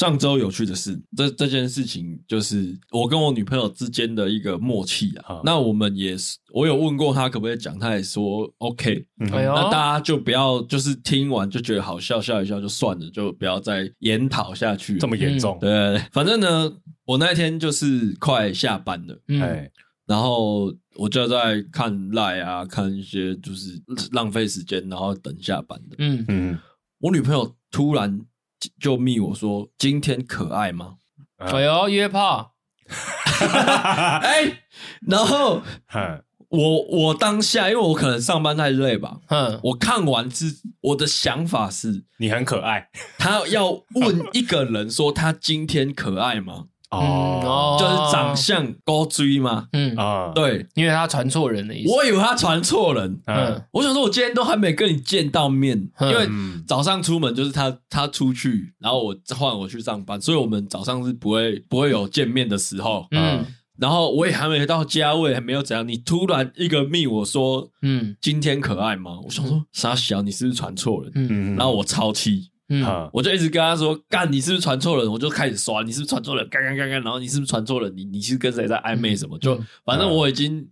上周有趣的事，这这件事情就是我跟我女朋友之间的一个默契啊。嗯、那我们也是，我有问过她可不可以讲，她也说 OK。嗯、那大家就不要就是听完就觉得好笑，笑一笑就算了，就不要再研讨下去。这么严重？对，反正呢，我那天就是快下班了，嗯，然后我就在看 LINE 啊，看一些就是浪费时间，然后等下班的。嗯嗯，我女朋友突然。就密我说今天可爱吗？哎呦，约炮！哎，然后我我当下，因为我可能上班太累吧，嗯，我看完之，我的想法是，你很可爱。他要问一个人说他今天可爱吗？哦，就是长相高追嘛？嗯啊，对，因为他传错人的意思。我以为他传错人。嗯，我想说，我今天都还没跟你见到面，因为早上出门就是他他出去，然后我换我去上班，所以我们早上是不会不会有见面的时候。嗯，然后我也还没到家，我也还没有怎样，你突然一个密我说，嗯，今天可爱吗？我想说傻小，你是不是传错人？嗯，然后我超气。嗯，我就一直跟他说：“干，你是不是传错人？”我就开始刷，你是不是传错人？干干干干，然后你是不是传错人？你你是跟谁在暧昧什么？就反正我已经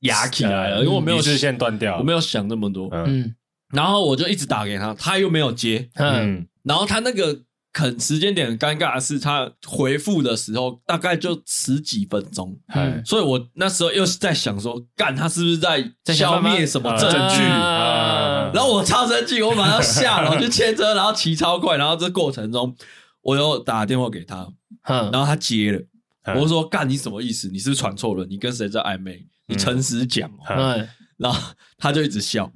哑起来了，因为我没有视线断掉，我没有想那么多。嗯，然后我就一直打给他，他又没有接。嗯，然后他那个。可时间点很尴尬的是，他回复的时候大概就十几分钟，嗯，所以我那时候又是在想说，干他是不是在消灭什么证据？然后我超生气，我马上下楼去牵车，然后骑超快，然后这过程中我又打电话给他，然后他接了，我就说干你什么意思？你是不是传错了？你跟谁在暧昧？你诚实讲，嗯。然后他就一直笑，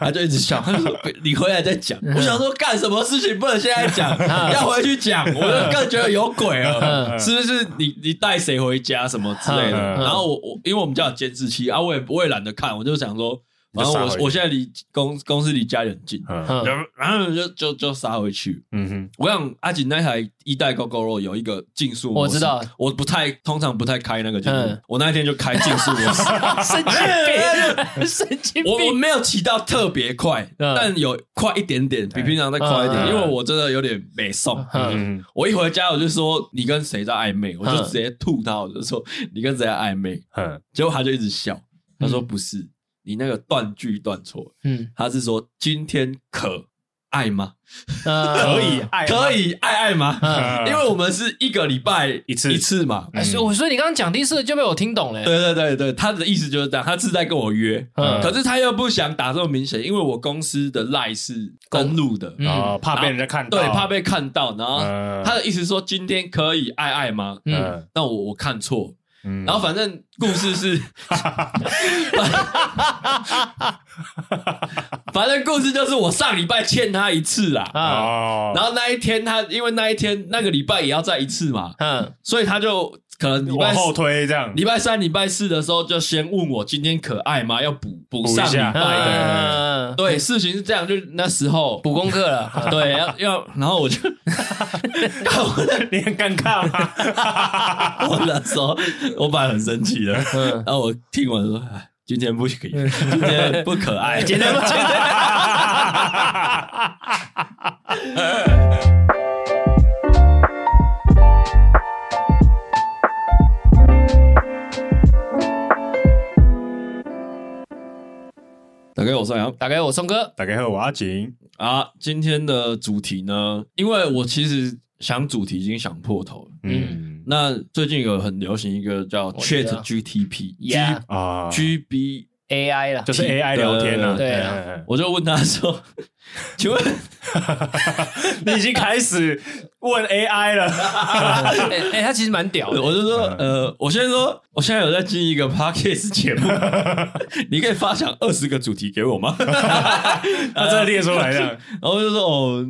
他就一直笑，他就说：“ 你回来再讲。”我想说，干什么事情不能现在讲，要回去讲，我就更觉得有鬼了，是不是？你你带谁回家什么之类的？然后我我因为我们家有监视器啊，我也我也懒得看，我就想说。然后我我现在离公公司离家里很近，然后然后就就就杀回去。嗯哼，我想阿锦那台一代 Gogoro 有一个竞速模式，我知道，我不太通常不太开那个竞速，我那一天就开竞速模式。神经病，神经病！我我没有骑到特别快，但有快一点点，比平常再快一点，因为我真的有点没送。嗯，我一回家我就说你跟谁在暧昧，我就直接吐他，我就说你跟谁在暧昧。嗯，结果他就一直笑，他说不是。你那个断句断错，嗯，他是说今天可爱吗？可以爱，可以爱爱吗？因为我们是一个礼拜一次一次嘛，所以所以你刚刚讲第一次就被我听懂了。对对对对，他的意思就是这样，他是在跟我约，可是他又不想打这么明显，因为我公司的 LINE 是公路的啊，怕被人家看到，对，怕被看到。然后他的意思说今天可以爱爱吗？嗯，那我我看错。然后反正故事是，反正故事就是我上礼拜欠他一次啦，啊，然后那一天他因为那一天那个礼拜也要再一次嘛，嗯，所以他就。可能礼拜往后推这样，礼拜三、礼拜四的时候就先问我今天可爱吗？要补补上礼拜的。对，事情是这样，就那时候补功课了。对，要要，然后我就 你很尴尬吗？我那时候我本来很生气的，然后我听完说，哎，今天不可以，今天不可爱，今天不可爱。大家好，我是杨。大家好，我宋哥。大家好，我阿景。啊，今天的主题呢？因为我其实想主题已经想破头了。嗯，那最近有很流行一个叫 Chat GTP，啊，GB AI 了，就是 AI 聊天了。对，我就问他说：“ 请问，你已经开始？”问 AI 了，哎、欸，他其实蛮屌的。我就说，呃，我现在说，我现在有在进一个 Podcast 节目，你可以发想二十个主题给我吗？他真的列出来了，然后就说，哦，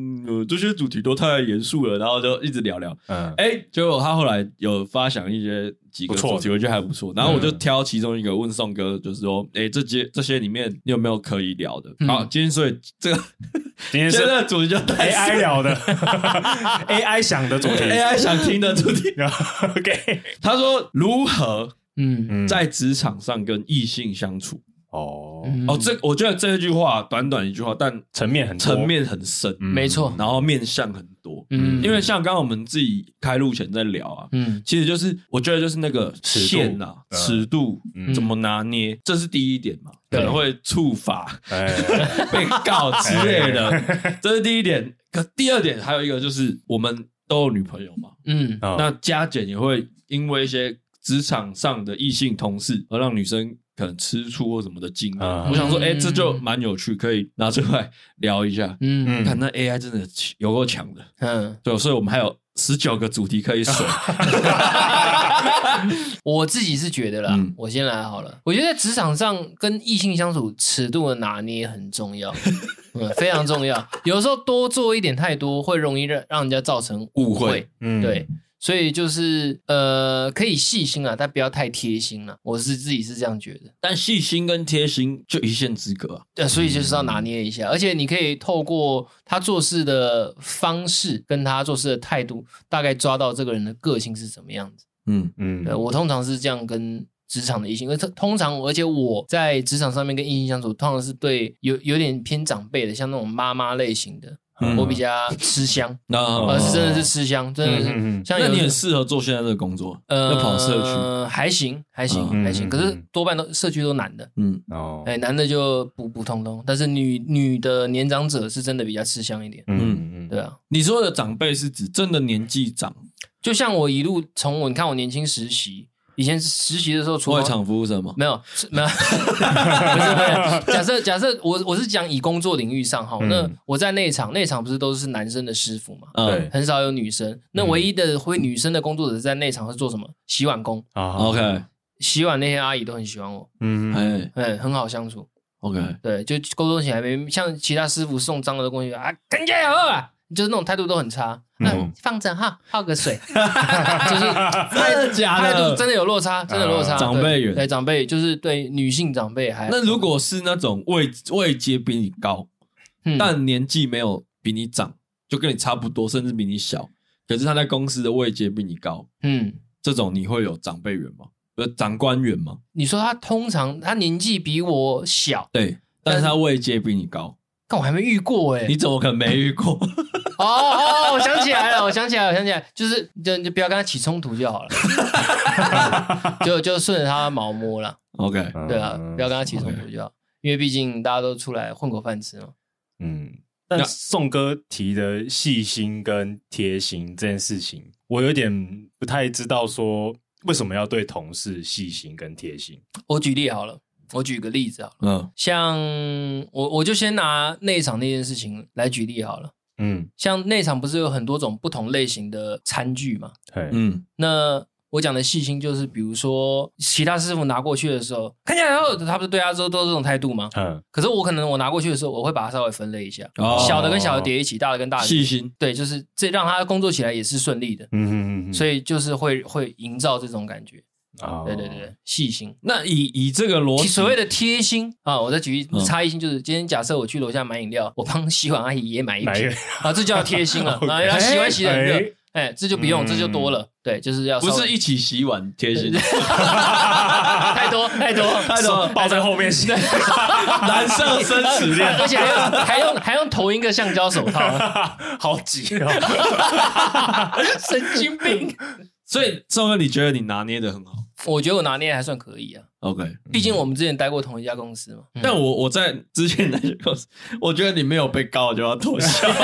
这些主题都太严肃了，然后就一直聊聊。嗯，哎、欸，结果他后来有发想一些几个主题，我觉得还不错。然后我就挑其中一个问宋哥，就是说，哎、欸，这些这些里面你有没有可以聊的？好，今天所以这个 今天这个主题叫 AI 聊的 AI。AI 想的主题，AI 想听的主题。OK，他说如何嗯在职场上跟异性相处哦。哦，这我觉得这句话短短一句话，但层面很层面很深，没错，然后面向很多，嗯，因为像刚刚我们自己开路前在聊啊，嗯，其实就是我觉得就是那个线呐，尺度。怎么拿捏，这是第一点嘛，可能会触法 被告之类的，这是第一点。可第二点还有一个就是我们都有女朋友嘛，嗯，那加减也会因为一些职场上的异性同事而让女生。可能吃醋或什么的经验，嗯、我想说，哎、欸，这就蛮有趣，可以拿出来聊一下。嗯，看那 AI 真的有够强的。嗯，对，所以我们还有十九个主题可以选。我自己是觉得啦，嗯、我先来好了。我觉得在职场上跟异性相处，尺度的拿捏很重要，嗯，非常重要。有时候多做一点太多，会容易让让人家造成。误会嗯，对。所以就是呃，可以细心啊，但不要太贴心了。我是自己是这样觉得。但细心跟贴心就一线之隔啊。对，所以就是要拿捏一下。嗯、而且你可以透过他做事的方式，跟他做事的态度，大概抓到这个人的个性是什么样子。嗯嗯。对，我通常是这样跟职场的异性，因为通常而且我在职场上面跟异性相处，通常是对有有点偏长辈的，像那种妈妈类型的。我比较吃香，呃，是真的是吃香，真的是。像那你很适合做现在这个工作，呃，跑社区。还行，还行，还行。可是多半都社区都男的，嗯，哦，哎，男的就普普通通，但是女女的年长者是真的比较吃香一点，嗯嗯，对啊。你说的长辈是指真的年纪长，就像我一路从我，你看我年轻实习。以前实习的时候，厨外场服务生吗？没有，没有。不是，不是。假设，假设我我是讲以工作领域上哈，那我在内场，内场不是都是男生的师傅嘛？对，很少有女生。那唯一的会女生的工作者在内场是做什么？洗碗工啊。OK，洗碗那些阿姨都很喜欢我，嗯，哎，很好相处。OK，对，就沟通起来没像其他师傅送脏的东西啊，更加油啊！就是那种态度都很差，那放着哈，泡个水，就是态态度真的有落差，真的落差。长辈缘，对长辈就是对女性长辈还。那如果是那种位位阶比你高，但年纪没有比你长，就跟你差不多，甚至比你小，可是他在公司的位阶比你高，嗯，这种你会有长辈缘吗？呃，长官缘吗？你说他通常他年纪比我小，对，但是他位阶比你高。但我还没遇过哎，你怎么可能没遇过？哦哦，我想起来了，我想起来了，我想起来，就是就就不要跟他起冲突就好了，就就顺着他毛摸了。OK，对啊，不要跟他起冲突就好，因为毕竟大家都出来混口饭吃嘛。嗯，但宋哥提的细心跟贴心这件事情，我有点不太知道说为什么要对同事细心跟贴心。我举例好了。我举个例子啊，嗯，像我我就先拿内场那件事情来举例好了，嗯，像内场不是有很多种不同类型的餐具嘛，对，嗯，那我讲的细心就是，比如说其他师傅拿过去的时候，看起来然后他不是对他都都是这种态度吗？嗯，可是我可能我拿过去的时候，我会把它稍微分类一下，哦，小的跟小的叠一起，大的跟大的细心，对，就是这让他工作起来也是顺利的，嗯嗯嗯，所以就是会会营造这种感觉。啊，对对对，细心。那以以这个逻辑，所谓的贴心啊，我再举一差异性，就是今天假设我去楼下买饮料，我帮洗碗阿姨也买一瓶。啊，这叫贴心了 啊，他洗碗洗的很热，哎，这就不用，这就多了。对，就是要不是一起洗碗贴心，太多 太多。太多，抱在后面洗，蓝色生死恋，而且还用还用还用同一个橡胶手套，好挤哦，神经病。所以宋哥，你觉得你拿捏的很好？我觉得我拿捏还算可以啊。OK，毕竟我们之前待过同一家公司嘛。但我我在之前那家公司，我觉得你没有被告就要脱销。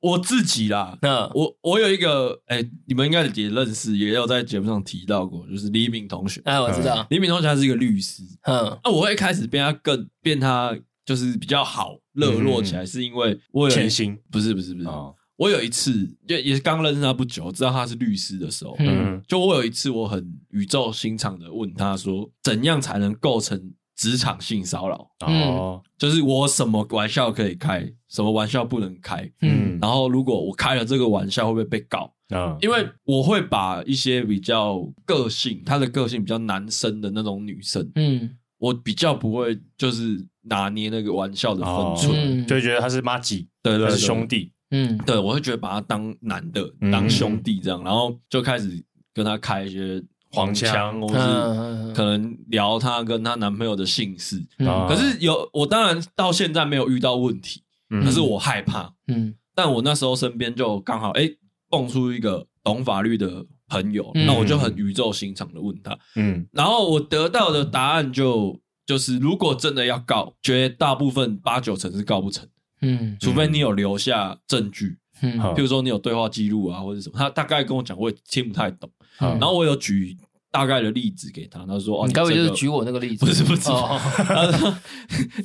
我自己啦，那我我有一个，哎，你们应该也认识，也有在节目上提到过，就是李敏同学。哎，我知道，李敏同学他是一个律师。嗯，那我会开始变他更变他就是比较好热络起来，是因为我有潜心，不是不是不是。我有一次，就也是刚认识他不久，知道他是律师的时候，嗯，就我有一次，我很语重心长的问他说，怎样才能构成职场性骚扰？哦，就是我什么玩笑可以开，什么玩笑不能开？嗯，然后如果我开了这个玩笑，会不会被告？啊，因为我会把一些比较个性，他的个性比较男生的那种女生，嗯，我比较不会就是拿捏那个玩笑的分寸，就觉得他是妈吉，对对，是兄弟。嗯，对，我会觉得把他当男的，当兄弟这样，嗯、然后就开始跟他开一些黄腔，或是可能聊她跟她男朋友的姓氏。可是有我当然到现在没有遇到问题，可是我害怕。嗯，但我那时候身边就刚好哎蹦出一个懂法律的朋友，那我就很宇宙心肠的问他，嗯，然后我得到的答案就就是如果真的要告，绝大部分八九成是告不成，嗯，除非你有留下证据。嗯，譬如说你有对话记录啊，或者什么，他大概跟我讲，我也听不太懂。嗯、然后我有举大概的例子给他，他说：“哦，你该不会就是举我那个例子？”不是不是，哦、他说：“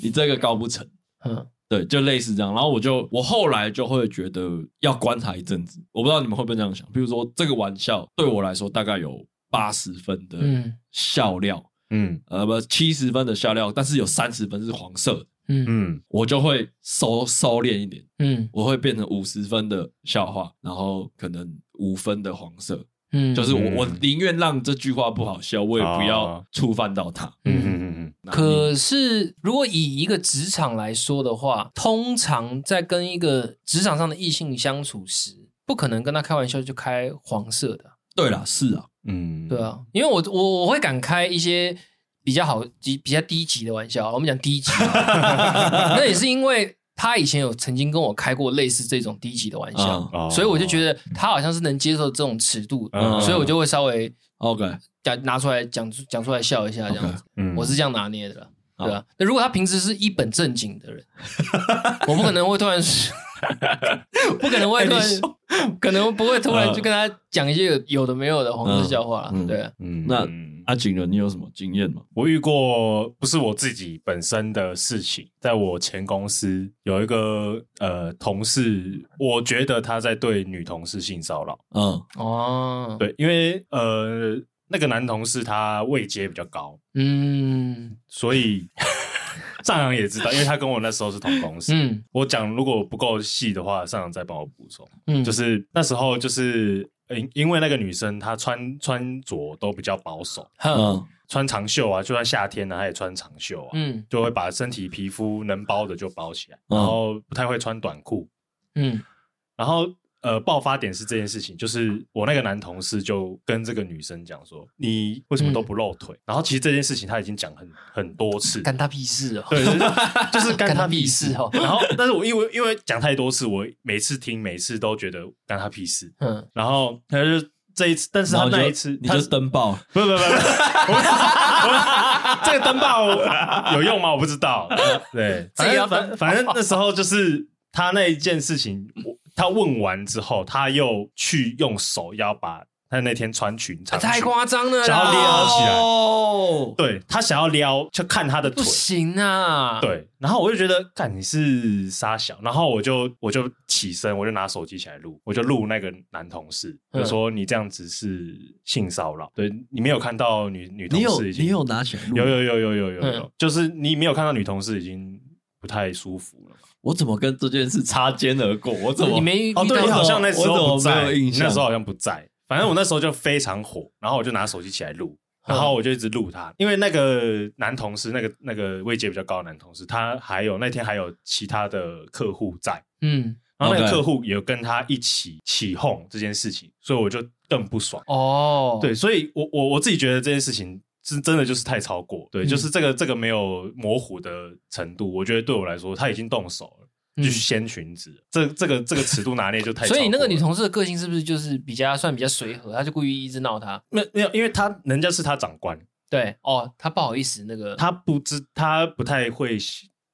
你这个告不成。”嗯，对，就类似这样。然后我就我后来就会觉得要观察一阵子。我不知道你们会不会这样想。比如说这个玩笑对我来说大概有八十分的笑料，嗯，呃不七十分的笑料，但是有三十分是黄色。嗯。嗯，我就会收收敛一点，嗯，我会变成五十分的笑话，然后可能五分的黄色，嗯，就是我我宁愿让这句话不好笑，我也不要触犯到他，嗯。嗯嗯嗯。可是如果以一个职场来说的话，通常在跟一个职场上的异性相处时，不可能跟他开玩笑就开黄色的。对啦，是啊，嗯，对啊，因为我我我会敢开一些。比较好，低比较低级的玩笑，我们讲低级，那也是因为他以前有曾经跟我开过类似这种低级的玩笑，嗯、所以我就觉得他好像是能接受这种尺度，嗯、所以我就会稍微 OK 讲拿出来讲讲出来笑一下这样子，嗯、我是这样拿捏的，对啊？那如果他平时是一本正经的人，我不可能会突然。不可能会突然，可能不会突然就跟他讲一些有有的没有的黄色笑话，对。嗯，那阿景呢？你有什么经验吗？我遇过不是我自己本身的事情，在我前公司有一个呃同事，我觉得他在对女同事性骚扰。嗯，哦，对，因为呃那个男同事他位阶比较高，嗯，所以。上扬也知道，因为他跟我那时候是同公司。嗯，我讲如果不够细的话，上扬再帮我补充。嗯，就是那时候就是，因因为那个女生她穿穿着都比较保守，嗯，穿长袖啊，就算夏天呢，她也穿长袖啊，嗯，就会把身体皮肤能包的就包起来，然后不太会穿短裤，嗯，然后。呃，爆发点是这件事情，就是我那个男同事就跟这个女生讲说：“你为什么都不露腿？”嗯、然后其实这件事情他已经讲很很多次，干他屁事哦。对，就是、就是干他屁事哦。然后，但是我因为因为讲太多次，我每次听每次都觉得干他屁事。嗯。然后他就这一次，但是他那一次你就登报，不不不不，这个登报有用吗？我不知道。对，反正反反正那时候就是他那一件事情。他问完之后，他又去用手要把他那天穿裙长，太夸张了，想要撩起来。哦，对，他想要撩，就看他的腿，不行啊。对，然后我就觉得，看你是杀小，然后我就我就起身，我就拿手机起来录，我就录那个男同事，就说你这样子是性骚扰。对，你没有看到女女同事已经，你有拿起来录？有有有有有有有，就是你没有看到女同事已经不太舒服了。我怎么跟这件事擦肩而过？我怎么你没哦？对，你好像那时候不在，你那时候好像不在。反正我那时候就非常火，然后我就拿手机起来录，然后我就一直录他。因为那个男同事，那个那个位阶比较高的男同事，他还有那天还有其他的客户在，嗯，然后那个客户也有跟他一起起哄这件事情，所以我就更不爽哦。对，所以我我我自己觉得这件事情。是真的就是太超过，对，嗯、就是这个这个没有模糊的程度，我觉得对我来说他已经动手了，嗯、就掀裙子，这这个这个尺度拿捏就太。所以那个女同事的个性是不是就是比较算比较随和？她就故意一直闹他？没没有，因为他人家是他长官，对哦，他不好意思，那个他不知他不太会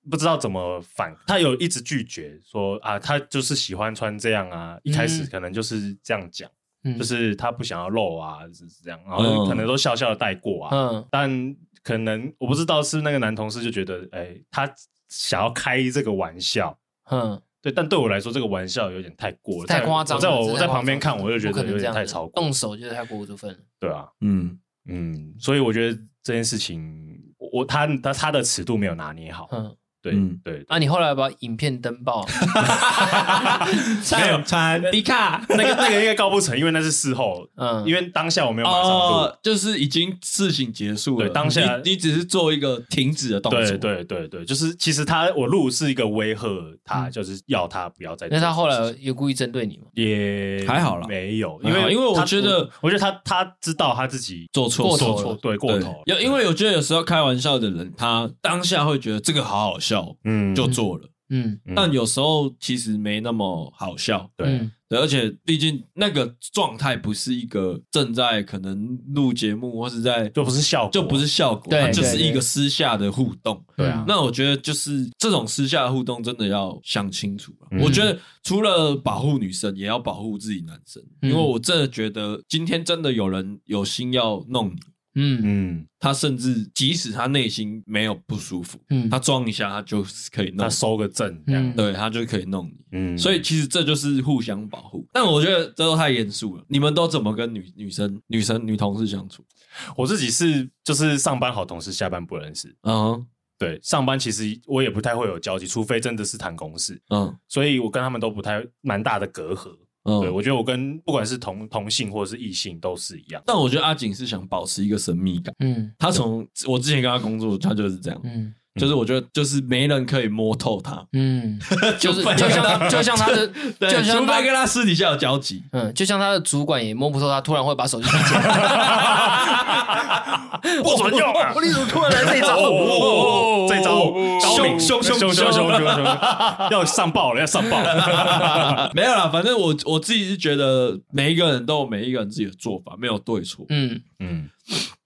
不知道怎么反，他有一直拒绝说啊，他就是喜欢穿这样啊，一开始可能就是这样讲。嗯就是他不想要露啊，是这样，然后可能都笑笑的带过啊。嗯，但可能我不知道是那个男同事就觉得，哎、欸，他想要开这个玩笑。嗯，对，但对我来说，这个玩笑有点太过了，太夸张。我在我我在旁边看，我就觉得有点太超过，动手就是太过分了。对啊，嗯嗯，所以我觉得这件事情，我他他他的尺度没有拿捏好。嗯，对对，啊，你后来把影片登报，没有传迪卡，那个那个应该告不成，因为那是事后，嗯，因为当下我没有马上录，就是已经事情结束了，对，当下你只是做一个停止的动作，对对对对，就是其实他我录是一个威吓他，就是要他不要再，那他后来有故意针对你吗？也还好了，没有，因为因为我觉得，我觉得他他知道他自己做错做错，对，过头，有因为我觉得有时候开玩笑的人，他当下会觉得这个好好笑，嗯，就。做了，嗯，但有时候其实没那么好笑，对，对，而且毕竟那个状态不是一个正在可能录节目或是在，就不是效果，就不是效果，它就是一个私下的互动，对啊。那我觉得就是这种私下的互动真的要想清楚。我觉得除了保护女生，也要保护自己男生，因为我真的觉得今天真的有人有心要弄你。嗯嗯，他甚至即使他内心没有不舒服，嗯，他装一下他就是可以弄，他收个证，这样对他就可以弄你，嗯，所以其实这就是互相保护。但我觉得这都太严肃了。你们都怎么跟女女生、女生、女同事相处？我自己是就是上班好同事，下班不认识。嗯，对，上班其实我也不太会有交集，除非真的是谈公事。嗯，所以我跟他们都不太蛮大的隔阂。嗯，对，我觉得我跟不管是同同性或者是异性都是一样，但我觉得阿景是想保持一个神秘感。嗯，他从我之前跟他工作，他就是这样。嗯，就是我觉得就是没人可以摸透他。嗯，就是就像他就像他的，就像他跟他私底下有交集。嗯，就像他的主管也摸不透他，突然会把手机拿起来。不准用！我你怎么突然来这招？这招凶凶凶凶凶凶凶！要上报了，要上报了。没有啦，反正我我自己是觉得每一个人都有每一个人自己的做法，没有对错。嗯嗯。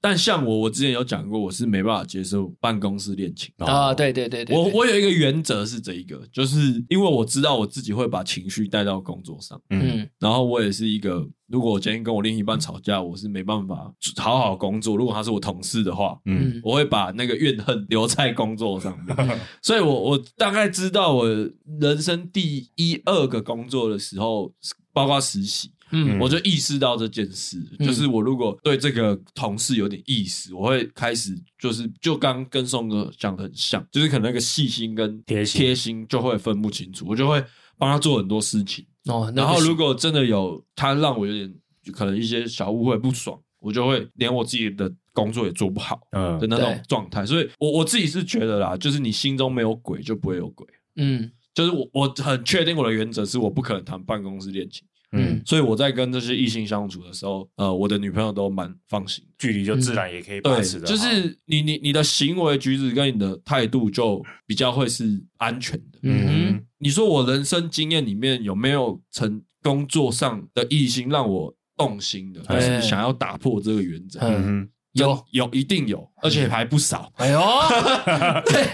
但像我，我之前有讲过，我是没办法接受办公室恋情啊。对对对对，我我有一个原则是这一个，就是因为我知道我自己会把情绪带到工作上。嗯，然后我也是一个，如果我今天跟我另一半吵架，我是没办法好好工作。如果他是我同事的话，嗯，我会把那个怨恨留在工作上面。所以我我大概知道我人生第一二个工作的时候，包括实习。嗯，我就意识到这件事，嗯、就是我如果对这个同事有点意思，我会开始就是就刚跟宋哥讲的很像，就是可能那个细心跟贴心贴心就会分不清楚，我就会帮他做很多事情哦。然后如果真的有他让我有点可能一些小误会不爽，我就会连我自己的工作也做不好嗯的那种状态。所以我我自己是觉得啦，就是你心中没有鬼就不会有鬼。嗯，就是我我很确定我的原则是我不可能谈办公室恋情。嗯，所以我在跟这些异性相处的时候，呃，我的女朋友都蛮放心，距离就自然也可以保持的。就是你你你的行为举止跟你的态度就比较会是安全的。嗯哼，你说我人生经验里面有没有成工作上的异性让我动心的，还是想要打破这个原则？嗯哼，有有一定有，而且还不少。哎呦，对，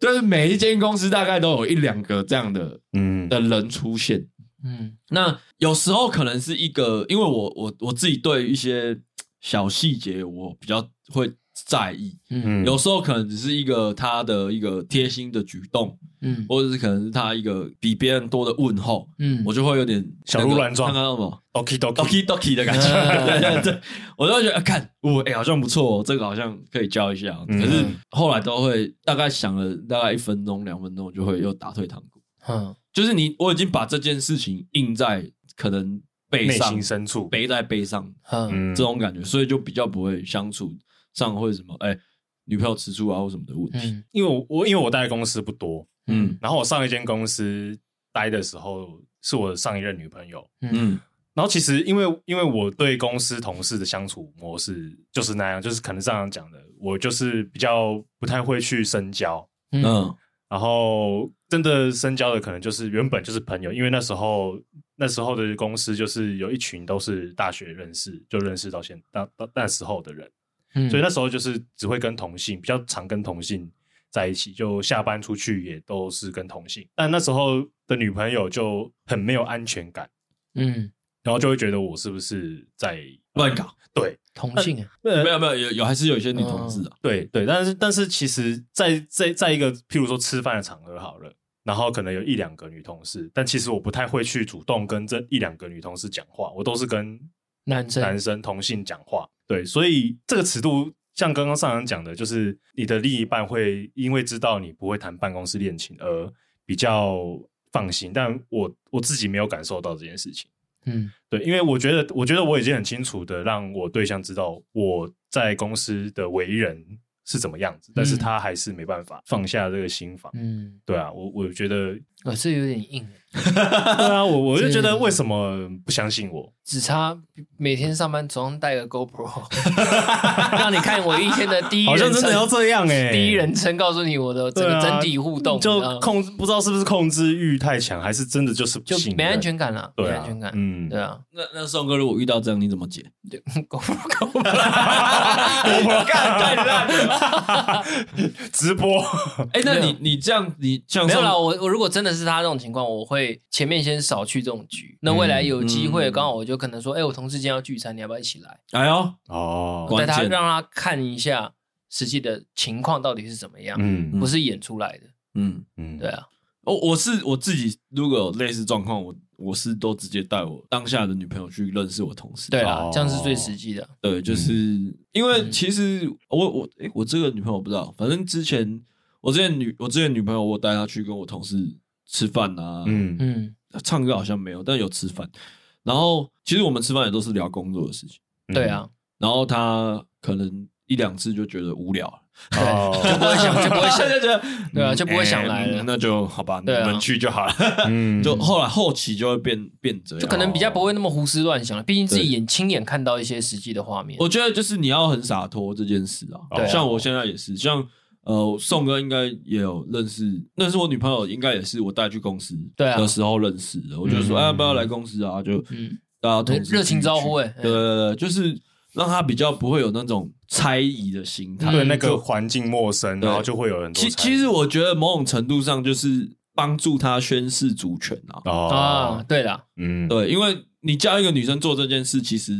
就是每一间公司大概都有一两个这样的嗯的人出现。嗯，那有时候可能是一个，因为我我我自己对一些小细节我比较会在意，嗯，有时候可能只是一个他的一个贴心的举动，嗯，或者是可能是他一个比别人多的问候，嗯，我就会有点小鹿乱撞，看到什么，okie dokie dokie 的感觉，对对对，我就会觉得看，我哎好像不错，这个好像可以教一下，可是后来都会大概想了大概一分钟两分钟，我就会又打退堂鼓，嗯。就是你，我已经把这件事情印在可能背上，心深处，背在背上，嗯，这种感觉，所以就比较不会相处上会什么，哎，女朋友吃醋啊或什么的问题。嗯、因为我我因为我待的公司不多，嗯，然后我上一间公司待的时候是我的上一任女朋友，嗯，然后其实因为因为我对公司同事的相处模式就是那样，就是可能这样讲的，我就是比较不太会去深交，嗯。嗯然后真的深交的可能就是原本就是朋友，因为那时候那时候的公司就是有一群都是大学认识，就认识到现到到那时候的人，嗯，所以那时候就是只会跟同性比较常跟同性在一起，就下班出去也都是跟同性，但那时候的女朋友就很没有安全感，嗯，然后就会觉得我是不是在乱搞，对。同性啊？没有没有有有还是有一些女同志啊？对对，但是但是其实在，在在在一个譬如说吃饭的场合好了，然后可能有一两个女同事，但其实我不太会去主动跟这一两个女同事讲话，我都是跟男生男生同性讲话。对，所以这个尺度像刚刚上人讲的，就是你的另一半会因为知道你不会谈办公室恋情而比较放心，但我我自己没有感受到这件事情。嗯，对，因为我觉得，我觉得我已经很清楚的让我对象知道我在公司的为人是怎么样子，但是他还是没办法放下这个心房。嗯，对啊，我我觉得。我是有点硬，对啊，我我就觉得为什么不相信我？只差每天上班总带个 GoPro，让你看我一天的第一人称，好像真的要这样哎、欸，第一人称告诉你我的整个整体互动，就控不知道是不是控制欲太强，还是真的就是不就没安全感了，没安全感，嗯，对啊。那那宋哥如果遇到这样，你怎么解？GoPro，GoPro，太烂了，直播。哎，那你你这样，你像没有了，我我如果真的。是他这种情况，我会前面先少去这种局。那未来有机会，刚好我就可能说，哎，我同事今天要聚餐，你要不要一起来？哎呦，哦，带他让他看一下实际的情况到底是怎么样，嗯，不是演出来的，嗯嗯，对啊。我我是我自己，如果有类似状况，我我是都直接带我当下的女朋友去认识我同事。对啊，这样是最实际的。对，就是因为其实我我哎，我这个女朋友不知道，反正之前我之前女我之前女朋友，我带她去跟我同事。吃饭啊，嗯嗯，唱歌好像没有，但有吃饭。然后其实我们吃饭也都是聊工作的事情，对啊。然后他可能一两次就觉得无聊了，对，就不会想，就不会想，就觉得对啊，就不会想来了。那就好吧，你们去就好了。嗯，就后来后期就会变变这样，就可能比较不会那么胡思乱想了。毕竟自己眼亲眼看到一些实际的画面。我觉得就是你要很洒脱这件事啊，像我现在也是，像。呃，宋哥应该也有认识，那是我女朋友，应该也是我带去公司的时候认识的。我就说，哎，要不要来公司啊？就大家热情招呼，哎，对对对，就是让他比较不会有那种猜疑的心态，对那个环境陌生，然后就会有很多。其其实我觉得某种程度上就是帮助他宣示主权啊。啊，对的，嗯，对，因为你叫一个女生做这件事，其实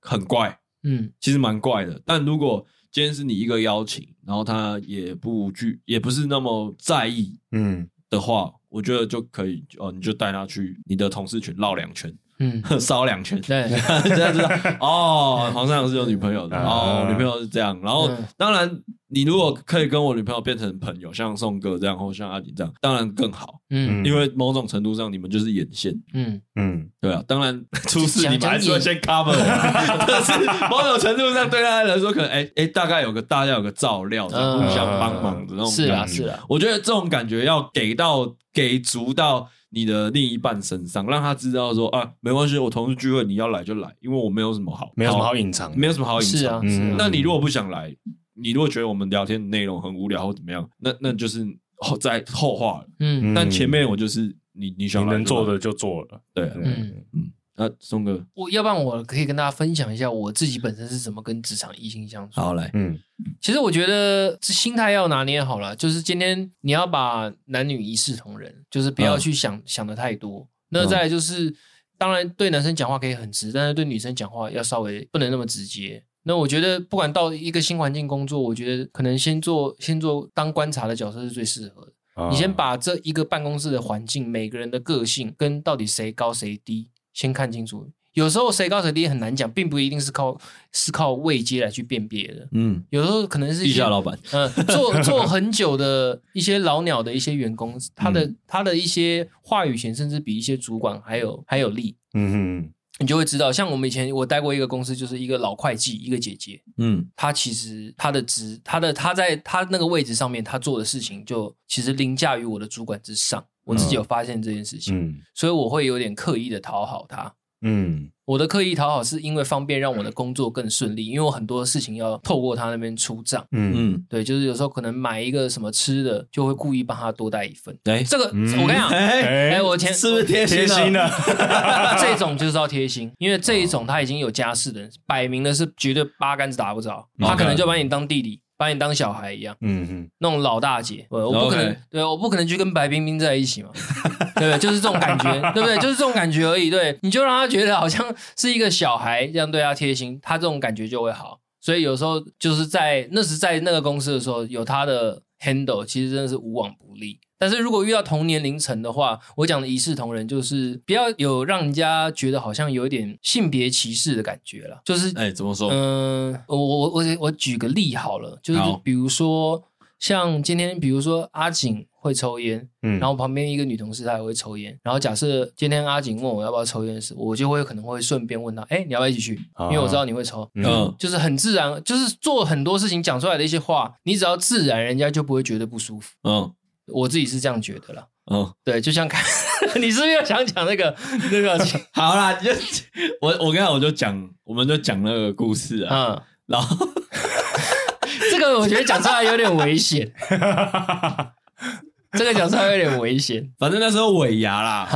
很怪，嗯，其实蛮怪的。但如果今天是你一个邀请，然后他也不拒，也不是那么在意，嗯的话，我觉得就可以哦，你就带他去你的同事群绕两圈。嗯，烧两圈，对，这样知道哦。皇上是有女朋友的，哦，女朋友是这样。然后，当然，你如果可以跟我女朋友变成朋友，像宋哥这样，或像阿迪这样，当然更好。嗯，因为某种程度上，你们就是眼线。嗯嗯，对啊。当然，出事你们还是会先 cover。但是，某种程度上，对他来说，可能哎哎，大概有个大家有个照料，互相帮忙的那种感觉。是啊，是啊。我觉得这种感觉要给到给足到。你的另一半身上，让他知道说啊，没关系，我同事聚会你要来就来，因为我没有什么好，没有什么好隐藏，没有什么好隐藏。是啊，是啊。那你如果不想来，你如果觉得我们聊天的内容很无聊或怎么样，那那就是后在后话了。嗯，但前面我就是你你想能做的就做了，对，嗯嗯。啊，松哥，我要不然我可以跟大家分享一下我自己本身是怎么跟职场异性相处。好来，嗯，其实我觉得这心态要拿捏好了，就是今天你要把男女一视同仁，就是不要去想、嗯、想的太多。那再来就是，当然对男生讲话可以很直，但是对女生讲话要稍微不能那么直接。那我觉得不管到一个新环境工作，我觉得可能先做先做当观察的角色是最适合的。嗯、你先把这一个办公室的环境，每个人的个性跟到底谁高谁低。先看清楚，有时候谁高谁低很难讲，并不一定是靠是靠位阶来去辨别的。嗯，有时候可能是地下老板，嗯，做做很久的一些老鸟的一些员工，他的他的一些话语权甚至比一些主管还有还有力。嗯哼。你就会知道，像我们以前我待过一个公司，就是一个老会计，一个姐姐，嗯，她其实她的职，她的她在她那个位置上面，她做的事情就其实凌驾于我的主管之上，我自己有发现这件事情，嗯，所以我会有点刻意的讨好他。嗯，我的刻意讨好是因为方便让我的工作更顺利，因为我很多事情要透过他那边出账。嗯嗯，对，就是有时候可能买一个什么吃的，就会故意帮他多带一份。哎，这个我跟你讲，哎，我前是不是贴心了？这种就是要贴心，因为这一种他已经有家室的人，摆明的是绝对八竿子打不着，他可能就把你当弟弟。把你当小孩一样，嗯嗯，那种老大姐，我不可能，对，我不可能去跟白冰冰在一起嘛，对不对？就是这种感觉，对不对？就是这种感觉而已。对，你就让他觉得好像是一个小孩这样对他贴心，他这种感觉就会好。所以有时候就是在那时在那个公司的时候，有他的 handle，其实真的是无往不利。但是如果遇到同年龄层的话，我讲的一视同仁，就是不要有让人家觉得好像有一点性别歧视的感觉了。就是，哎，怎么说？嗯、呃，我我我我举个例好了，就是比如说像今天，比如说阿景会抽烟，嗯，然后旁边一个女同事她也会抽烟，然后假设今天阿景问我要不要抽烟时，我就会可能会顺便问他，哎，你要不要一起去？因为我知道你会抽，嗯，就是很自然，就是做很多事情讲出来的一些话，你只要自然，人家就不会觉得不舒服，嗯。我自己是这样觉得啦，嗯，对，就像看，你是不是又想讲那个那个？好啦，就我我刚才我就讲，我们就讲那个故事啊，嗯，然后这个我觉得讲出来有点危险，这个讲出来有点危险。反正那时候尾牙啦，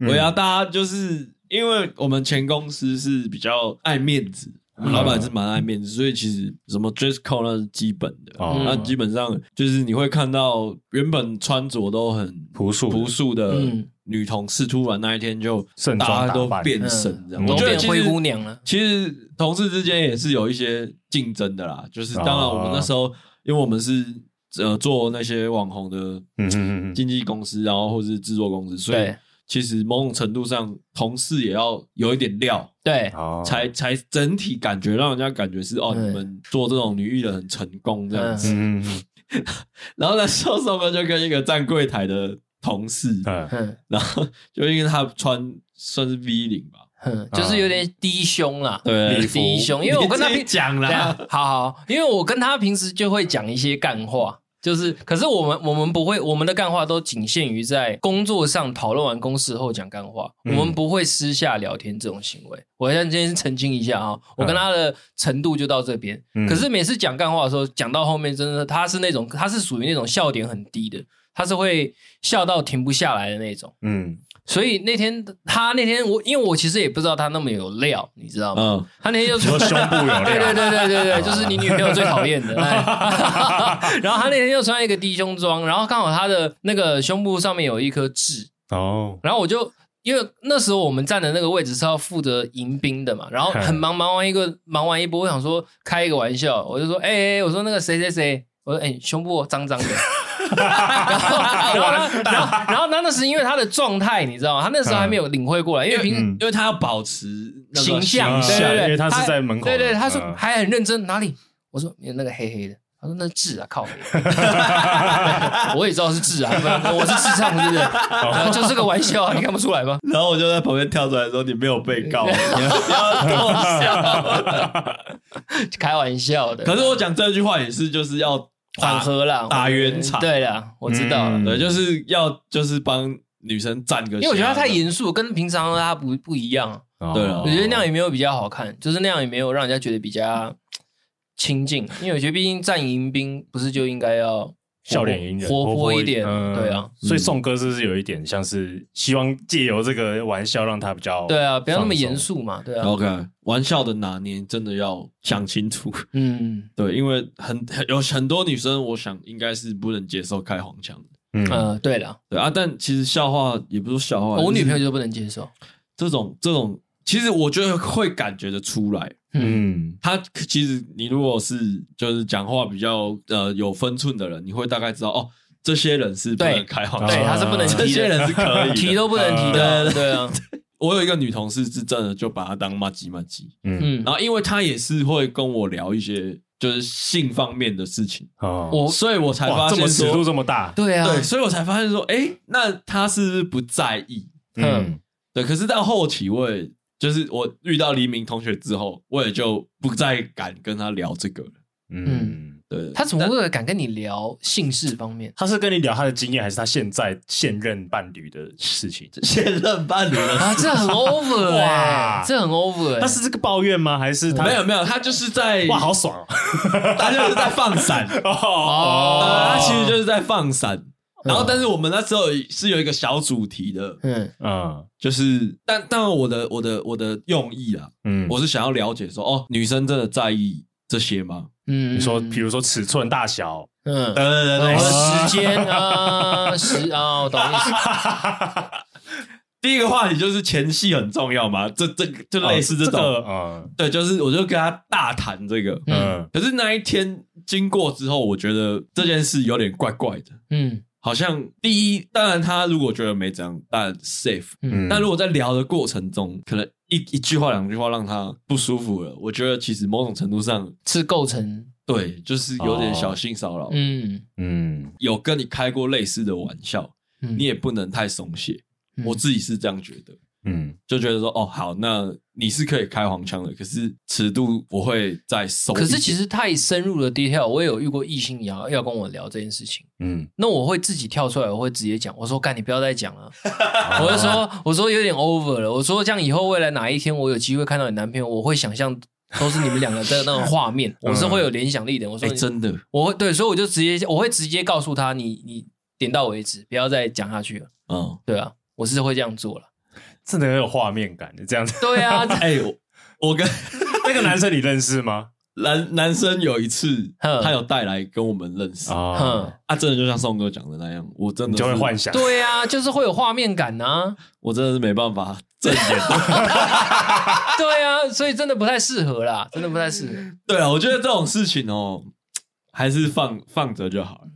嗯，尾牙大家就是因为我们前公司是比较爱面子。我们老板是蛮爱面子，所以其实什么 dress code 那是基本的。那基本上就是你会看到原本穿着都很朴素朴素的女同事，突然那一天就大家都变神这样，都变灰姑娘了。其实同事之间也是有一些竞争的啦。就是当然我们那时候，因为我们是呃做那些网红的经纪公司，然后或是制作公司，所以。其实某种程度上，同事也要有一点料，对，才才整体感觉让人家感觉是哦，你们做这种女艺人很成功这样子。然后呢，瘦瘦哥就跟一个站柜台的同事，嗯。然后就因为他穿算是 V 领吧，嗯就是有点低胸啦，对，低胸。因为我跟他讲了，好好，因为我跟他平时就会讲一些干话。就是，可是我们我们不会，我们的干话都仅限于在工作上讨论完公事后讲干话，嗯、我们不会私下聊天这种行为。我现在今天澄清一下啊，我跟他的程度就到这边。嗯、可是每次讲干话的时候，讲到后面真的他是那种，他是属于那种笑点很低的，他是会笑到停不下来的那种。嗯。所以那天他那天我因为我其实也不知道他那么有料，你知道吗？嗯，他那天就说胸部有料，对对对对对对，就是你女朋友最讨厌的。然后他那天又穿一个低胸装，然后刚好他的那个胸部上面有一颗痣哦。然后我就因为那时候我们站的那个位置是要负责迎宾的嘛，然后很忙，忙完一个忙完一波，我想说开一个玩笑，我就说哎哎，我说那个谁谁谁，我说哎胸部脏脏的。然后，然后，然后，然后，那那是因为他的状态，你知道吗？他那时候还没有领会过来，因为平，因为他要保持形象，对对对，他是在门口，对对，他说还很认真，哪里？我说有那个黑黑的，他说那痣啊，靠黑，我也知道是痣啊，我是智障，是不是？就是个玩笑啊，你看不出来吗？然后我就在旁边跳出来说：“你没有被告，你要多笑，开玩笑的。”可是我讲这句话也是，就是要。缓和了，打圆场。对了，我知道了。对，就是要就是帮女生站个。因为我觉得他太严肃，跟平常他不不一样。对了，我觉得那样也没有比较好看，就是那样也没有让人家觉得比较亲近。因为我觉得毕竟站迎宾不是就应该要。笑脸迎人，活泼一点，嗯对啊，所以宋哥是不是有一点像是希望借由这个玩笑让他比较对啊，不要那么严肃嘛，对啊。OK，玩笑的拿捏真的要想清楚，嗯，对，因为很有很多女生，我想应该是不能接受开黄腔的，嗯，对了，对啊，但其实笑话也不是笑话，我女朋友就不能接受。这种这种，其实我觉得会感觉得出来。嗯，他其实你如果是就是讲话比较呃有分寸的人，你会大概知道哦，这些人是不能开黄腔，对，他是不能提的，这些人是可以提都不能提的，对啊。我有一个女同事是真的就把他当妈吉妈吉，嗯，然后因为她也是会跟我聊一些就是性方面的事情，哦，我所以我才发现说尺度这么大，对啊，对，所以我才发现说，哎，那她是不是不在意？嗯，对，可是到后期我也。就是我遇到黎明同学之后，我也就不再敢跟他聊这个了。嗯，对。他怎么会敢跟你聊姓氏方面？他是跟你聊他的经验，还是他现在现任伴侣的事情？现任伴侣的啊，这很 over 哇，这很 over。他是这个抱怨吗？还是他没有没有？他就是在哇，好爽哦！他就是在放闪 哦，他其实就是在放闪。然后，但是我们那时候是有一个小主题的，嗯。嗯，就是，但当然我的我的我的用意啊，嗯，我是想要了解说，哦，女生真的在意这些吗？嗯，你说，比如说尺寸大小，嗯，对对对，时间啊，时啊，我懂意思。第一个话题就是前戏很重要嘛，这这就类似这种，嗯，对，就是我就跟他大谈这个，嗯，可是那一天经过之后，我觉得这件事有点怪怪的。嗯。好像第一，当然他如果觉得没怎样，当然 safe。嗯，但如果在聊的过程中，可能一一句话、两句话让他不舒服了，我觉得其实某种程度上是构成对，就是有点小性骚扰。嗯嗯，有跟你开过类似的玩笑，嗯、你也不能太松懈。嗯、我自己是这样觉得。嗯，就觉得说哦，好，那你是可以开黄腔的，可是尺度我会再收。可是其实太深入的 detail，我也有遇过异性要要跟我聊这件事情。嗯，那我会自己跳出来，我会直接讲，我说干，你不要再讲了。我就说，我说有点 over 了。我说这样以后未来哪一天我有机会看到你男朋友，我会想象都是你们两个的那种画面，我是会有联想力的。我说、欸、真的，我会对，所以我就直接我会直接告诉他，你你点到为止，不要再讲下去了。嗯，对啊，我是会这样做了。真的很有画面感的这样子。对啊，哎，我跟 那个男生你认识吗？男男生有一次，他有带来跟我们认识啊，啊，真的就像宋哥讲的那样，我真的就会幻想。对啊，就是会有画面感啊。我真的是没办法正眼。对啊，所以真的不太适合啦，真的不太适合。对啊，我觉得这种事情哦，还是放放着就好了。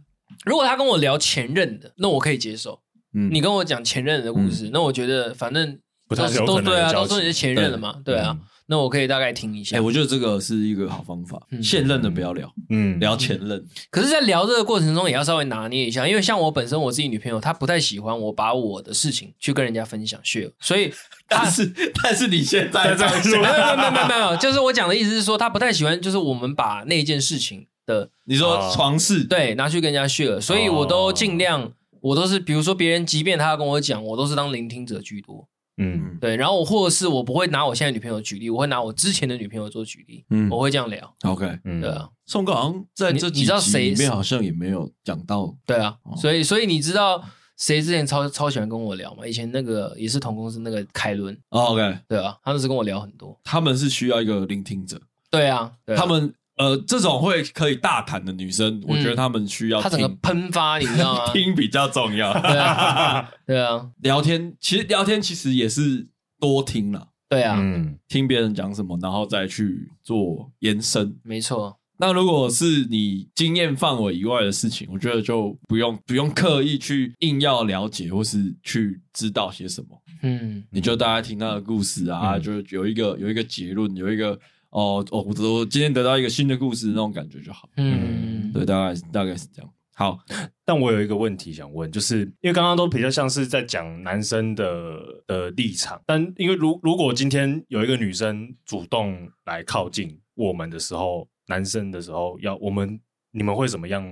如果他跟我聊前任的，那我可以接受。嗯，你跟我讲前任的故事，那我觉得反正都都对啊，都说你是前任了嘛，对。啊，那我可以大概听一下。哎，我觉得这个是一个好方法，现任的不要聊，嗯，聊前任。可是，在聊这个过程中，也要稍微拿捏一下，因为像我本身我自己女朋友，她不太喜欢我把我的事情去跟人家分享 share，所以，但是但是你现在这样说，没有没有没有没有，就是我讲的意思是说，她不太喜欢，就是我们把那件事情的，你说床事，对，拿去跟人家 share，所以我都尽量。我都是，比如说别人，即便他要跟我讲，我都是当聆听者居多。嗯，对。然后我或者是我不会拿我现在女朋友举例，我会拿我之前的女朋友做举例。嗯，我会这样聊。OK，嗯，对啊。宋哥好像在这几谁里面好像也没有讲到。对啊，所以所以你知道谁之前超超喜欢跟我聊吗？以前那个也是同公司那个凯伦。OK，对啊，他们是跟我聊很多。他们是需要一个聆听者。对啊，他们。呃，这种会可以大谈的女生，我觉得她们需要她整个喷发，你知道吗？听比较重要。对啊，对啊，聊天其实聊天其实也是多听了。对啊，嗯，听别人讲什么，然后再去做延伸。没错。那如果是你经验范围以外的事情，我觉得就不用不用刻意去硬要了解或是去知道些什么。嗯，你就大概听他的故事啊，就是有一个有一个结论，有一个。哦哦，我我今天得到一个新的故事，那种感觉就好。嗯，对，大概大概是这样。好，但我有一个问题想问，就是因为刚刚都比较像是在讲男生的的立场，但因为如如果今天有一个女生主动来靠近我们的时候，男生的时候要我们你们会怎么样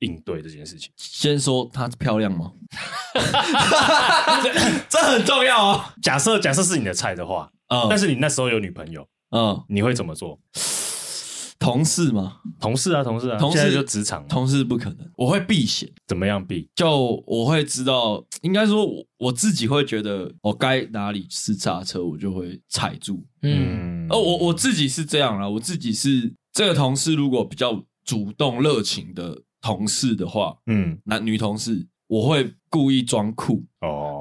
应对这件事情？先说她漂亮吗？这很重要哦。假设假设是你的菜的话，嗯，但是你那时候有女朋友。嗯，你会怎么做？同事吗？同事啊，同事啊，同事就职场，同事不可能。我会避险，怎么样避？就我会知道，应该说我自己会觉得，我该哪里是刹车，我就会踩住。嗯，哦我我自己是这样啦，我自己是这个同事，如果比较主动热情的同事的话，嗯，男女同事。我会故意装酷哦，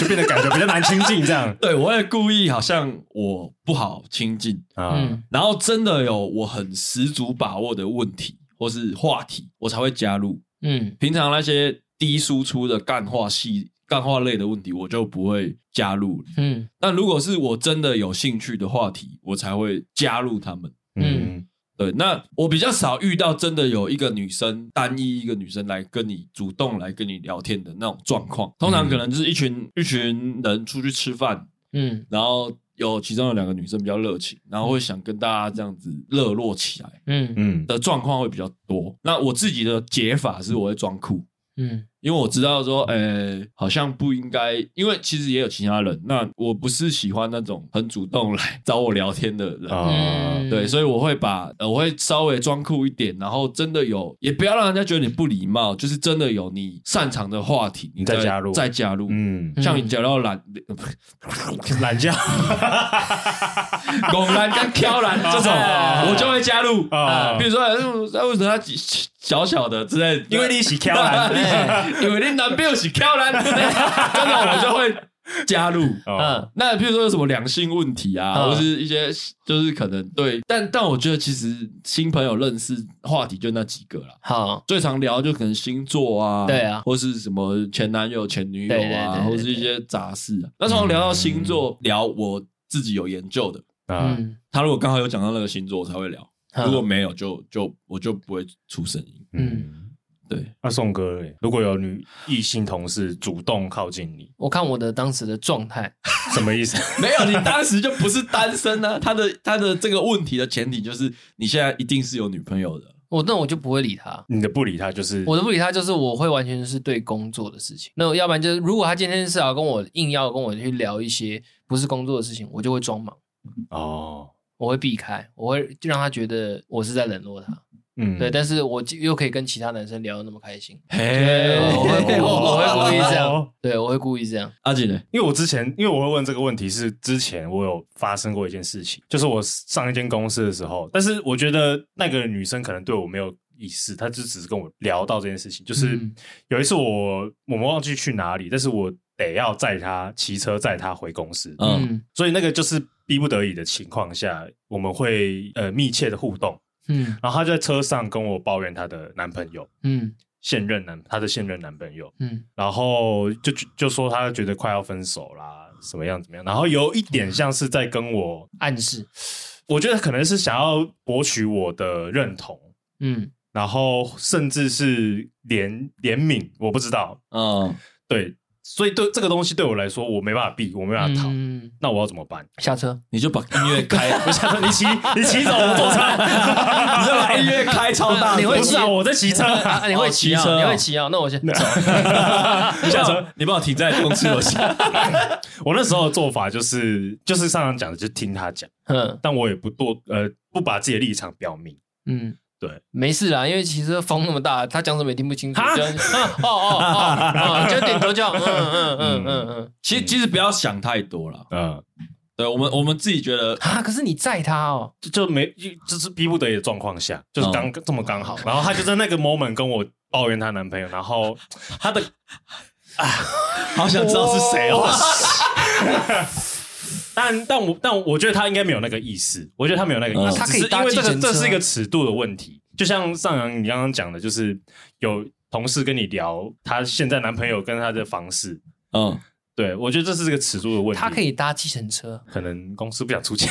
就变得感觉比较难亲近这样。对，我会故意好像我不好亲近啊，嗯、然后真的有我很十足把握的问题或是话题，我才会加入。嗯，平常那些低输出的干话系、干话类的问题，我就不会加入。嗯，但如果是我真的有兴趣的话题，我才会加入他们。嗯。对，那我比较少遇到真的有一个女生，单一一个女生来跟你主动来跟你聊天的那种状况，通常可能就是一群一群人出去吃饭，嗯，然后有其中有两个女生比较热情，然后会想跟大家这样子热络起来，嗯。嗯的状况会比较多。那我自己的解法是我会装酷，嗯。因为我知道说，诶，好像不应该，因为其实也有其他人。那我不是喜欢那种很主动来 找我聊天的人，嗯、对，所以我会把，我会稍微装酷一点，然后真的有，也不要让人家觉得你不礼貌，就是真的有你擅长的话题，你再加入，再加入，嗯，像你讲到懒 懒觉，拱懒跟挑懒这种，我就会加入啊。比如说，为什么他小小的之类，因为你是挑懒。因为你男朋友是漂亮，真的我就会加入。嗯，那譬如说有什么两性问题啊，或是一些就是可能对，但但我觉得其实新朋友认识话题就那几个了。好，最常聊就可能星座啊，对啊，或是什么前男友、前女友啊，或是一些杂事啊。那从聊到星座，聊我自己有研究的啊，他如果刚好有讲到那个星座，我才会聊。如果没有，就就我就不会出声音。嗯，对。那宋哥，如果有女异性同事主动靠近你，我看我的当时的状态，什么意思？没有，你当时就不是单身呢、啊。他的他的这个问题的前提就是你现在一定是有女朋友的。我那我就不会理他。你的不理他就是我的不理他，就是我会完全是对工作的事情。那要不然就是，如果他今天是要跟我硬要跟我去聊一些不是工作的事情，我就会装忙。哦。我会避开，我会就让他觉得我是在冷落他，嗯，对，但是我又可以跟其他男生聊得那么开心，嘿，我会我会故意这样，对，我会故意这样。阿锦呢？因为我之前，因为我会问这个问题，是之前我有发生过一件事情，就是我上一间公司的时候，但是我觉得那个女生可能对我没有意思，她就只是跟我聊到这件事情，就是有一次我我们忘记去哪里，但是我得要载她骑车载她回公司，嗯，所以那个就是。逼不得已的情况下，我们会呃密切的互动，嗯，然后她在车上跟我抱怨她的男朋友，嗯，现任男她的现任男朋友，嗯，然后就就说她觉得快要分手啦，什么样怎么样，然后有一点像是在跟我暗示，我觉得可能是想要博取我的认同，嗯，然后甚至是怜怜悯，我不知道，嗯，对。所以对这个东西对我来说，我没办法避，我没办法逃。嗯、那我要怎么办？下车，你就把音乐开。不下车，你骑，你骑走，我坐车。你就把音乐开超大。你会骑啊？我在骑车。你会骑车？你会骑啊？那我先走。你 下车，你帮我停在公司楼下。我那时候的做法就是，就是上场讲的，就听他讲。嗯，但我也不多，呃，不把自己的立场表明。嗯。对，没事啦，因为其实风那么大，他讲什么也听不清楚。哈？就哦哦 哦，就点头叫，嗯嗯嗯嗯嗯。其实其实不要想太多了，嗯，对我们我们自己觉得啊，可是你载他哦，就就没就是逼不得已的状况下，就是刚这么刚好，然后他就在那个 moment 跟我抱怨她男朋友，然后她的 啊，好想知道是谁哦。但但我但我觉得他应该没有那个意思，我觉得他没有那个意思，他可以因为这个这是一个尺度的问题。就像上扬你刚刚讲的，就是有同事跟你聊他现在男朋友跟他的房事，嗯。对，我觉得这是这个尺度的问题。他可以搭计程车，可能公司不想出钱。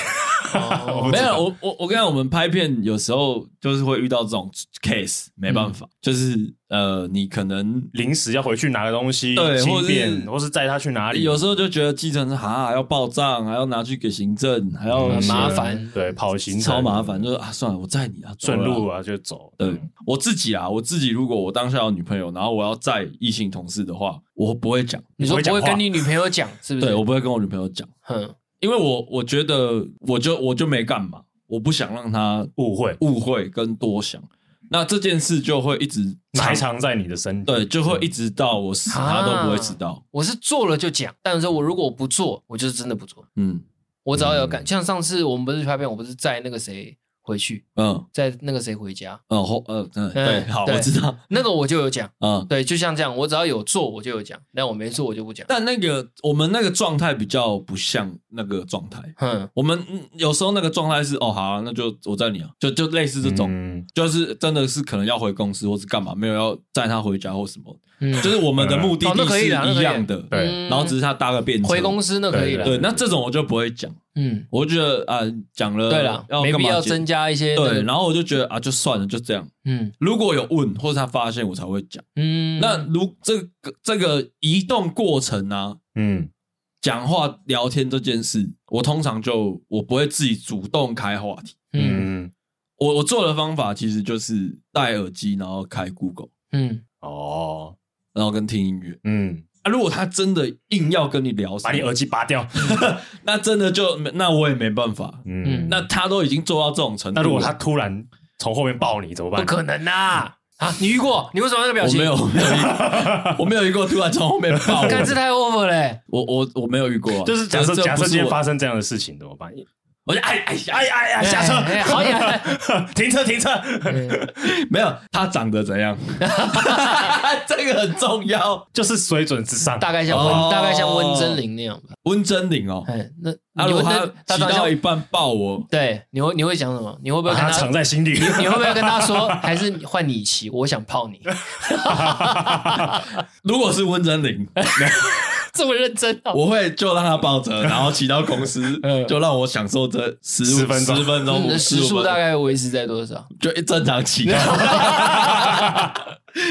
没有，我我我跟你讲，我们拍片有时候就是会遇到这种 case，没办法，就是呃，你可能临时要回去拿个东西，对，或是或是载他去哪里。有时候就觉得计程车哈要报账，还要拿去给行政，还要很麻烦，对，跑行超麻烦。就是啊，算了，我载你啊，顺路啊就走。对，我自己啊，我自己如果我当下有女朋友，然后我要载异性同事的话。我不会讲，你说不会跟你女朋友讲，是不是？对，我不会跟我女朋友讲，哼，因为我我觉得我就我就没干嘛，我不想让他误会误会跟多想，那这件事就会一直埋藏在你的身体，对，就会一直到我死，他都不会知道。我是做了就讲，但是我如果我不做，我就是真的不做。嗯，我只要有感，像上次我们不是去拍片，我不是在那个谁。回去，嗯，在那个谁回家，嗯，后，嗯，嗯，对，好，我知道那个我就有讲，嗯，对，就像这样，我只要有做我就有讲，但我没做我就不讲。但那个我们那个状态比较不像那个状态，嗯，我们有时候那个状态是，哦，好，那就我载你啊，就就类似这种，就是真的是可能要回公司或是干嘛，没有要载他回家或什么，嗯，就是我们的目的地是一样的，对，然后只是他搭个便车回公司那可以了，对，那这种我就不会讲。嗯，我觉得啊，讲了，对了，没必要增加一些。对，然后我就觉得啊，就算了，就这样。嗯，如果有问或者他发现，我才会讲。嗯，那如这个这个移动过程呢？嗯，讲话聊天这件事，我通常就我不会自己主动开话题。嗯，我我做的方法其实就是戴耳机，然后开 Google。嗯，哦，然后跟听音乐。嗯。啊，如果他真的硬要跟你聊，把你耳机拔掉，那真的就那我也没办法。嗯，那他都已经做到这种程度，那如果他突然从后面抱你怎么办？不可能呐！啊，你遇过？你为什么那个表情？我没有，没有遇，我没有遇过突然从后面抱我。干这太 over 了。我我我没有遇过，就是假设假设今天发生这样的事情怎么办？我就哎哎哎哎哎下车，好呀，停车停车。没有，他长得怎样？这个很重要，就是水准之上，大概像温，大概像温真菱那样吧。温真菱哦，哎，那你会他骑到一半抱我，对，你会你会讲什么？你会不会跟他藏在心里？你你会不会跟他说，还是换你骑？我想泡你。如果是温真菱。这么认真，我会就让他抱着，然后骑到公司，就让我享受这十十分钟，十分钟。时速大概维持在多少？就一正常骑。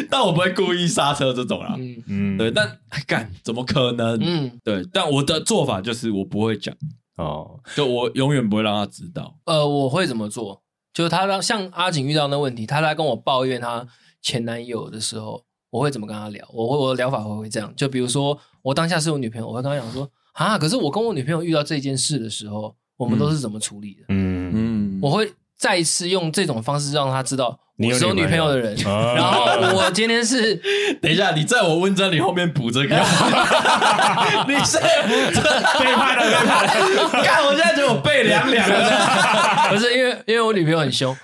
但我不会故意刹车这种啦。嗯嗯，对，但干怎么可能？嗯，对，但我的做法就是我不会讲哦，就我永远不会让他知道。呃，我会怎么做？就他让像阿景遇到那问题，他来跟我抱怨他前男友的时候。我会怎么跟他聊？我会我的疗法会会这样，就比如说我当下是我女朋友，我会跟她讲说啊，可是我跟我女朋友遇到这件事的时候，我们都是怎么处理的？嗯嗯，我会再一次用这种方式让她知道。你是有女朋友。的人，然后我今天是，等一下，你在我温真菱后面补这个，你是背叛了，背叛了，看我现在觉得我背凉凉的，不是因为因为我女朋友很凶，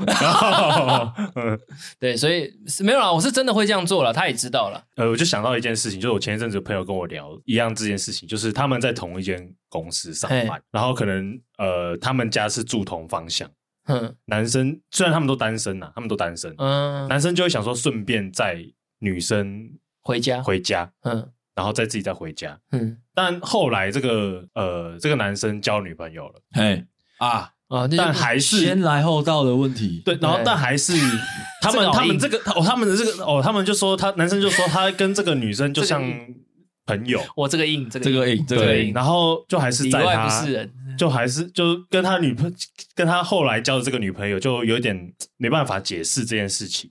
对，所以没有啦，我是真的会这样做了，他也知道了。呃，我就想到一件事情，就是我前一阵子朋友跟我聊一样这件事情，就是他们在同一间公司上班，然后可能呃他们家是住同方向。嗯，男生虽然他们都单身呐，他们都单身。嗯，男生就会想说，顺便载女生回家，回家。嗯，然后再自己再回家。嗯，但后来这个呃，这个男生交女朋友了。嘿啊啊！但还是先来后到的问题。对，然后但还是 他们他们这个哦，他们的这个哦，他们就说他男生就说他跟这个女生就像朋友。我这个硬，这个这个硬，这个硬。然后就还是在他。就还是就跟他女朋友，跟他后来交的这个女朋友，就有点没办法解释这件事情。